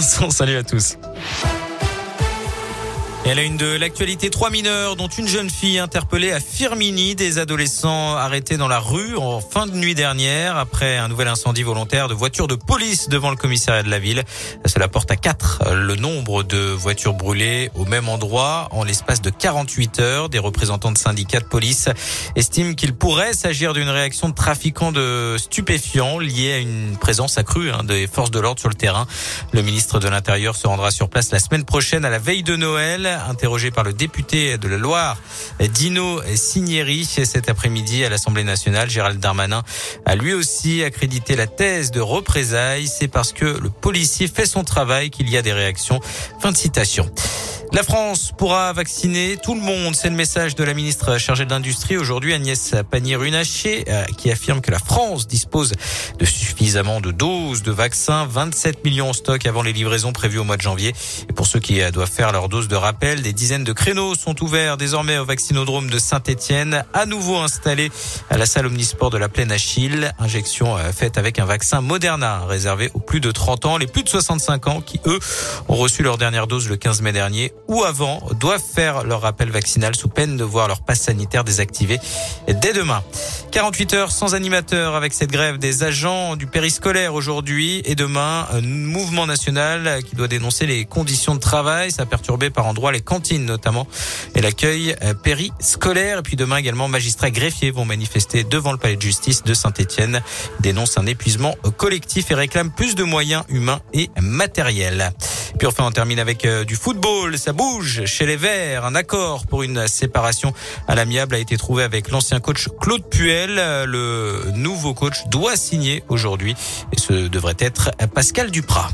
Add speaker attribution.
Speaker 1: Salut à tous. Elle a une de l'actualité, trois mineurs, dont une jeune fille interpellée à Firmini, des adolescents arrêtés dans la rue en fin de nuit dernière après un nouvel incendie volontaire de voitures de police devant le commissariat de la ville. Cela porte à quatre le nombre de voitures brûlées au même endroit en l'espace de 48 heures. Des représentants de syndicats de police estiment qu'il pourrait s'agir d'une réaction de trafiquants de stupéfiants liée à une présence accrue hein, des forces de l'ordre sur le terrain. Le ministre de l'Intérieur se rendra sur place la semaine prochaine à la veille de Noël interrogé par le député de la Loire, Dino Signéry, cet après-midi à l'Assemblée nationale. Gérald Darmanin a lui aussi accrédité la thèse de représailles. C'est parce que le policier fait son travail qu'il y a des réactions. Fin de citation. La France pourra vacciner tout le monde. C'est le message de la ministre chargée de l'Industrie aujourd'hui, Agnès Pannier-Runacher, euh, qui affirme que la France dispose de suffisamment de doses de vaccins, 27 millions en stock avant les livraisons prévues au mois de janvier. Et pour ceux qui doivent faire leur dose de rappel, des dizaines de créneaux sont ouverts désormais au vaccinodrome de Saint-Etienne, à nouveau installé à la salle Omnisport de la Plaine Achille. Injection euh, faite avec un vaccin Moderna réservé aux plus de 30 ans, les plus de 65 ans qui, eux, ont reçu leur dernière dose le 15 mai dernier ou avant doivent faire leur rappel vaccinal sous peine de voir leur passe sanitaire désactivé dès demain. 48 heures sans animateur avec cette grève des agents du périscolaire aujourd'hui et demain un mouvement national qui doit dénoncer les conditions de travail. Ça a perturbé par endroits les cantines notamment et l'accueil euh, périscolaire. Et puis demain également magistrats greffiers vont manifester devant le palais de justice de Saint-Etienne, dénoncent un épuisement collectif et réclament plus de moyens humains et matériels. Puis enfin, on termine avec euh, du football. Ça bouge chez les Verts. Un accord pour une séparation à l'amiable a été trouvé avec l'ancien coach Claude Puel. Euh, le nouveau coach doit signer aujourd'hui et ce devrait être Pascal Duprat.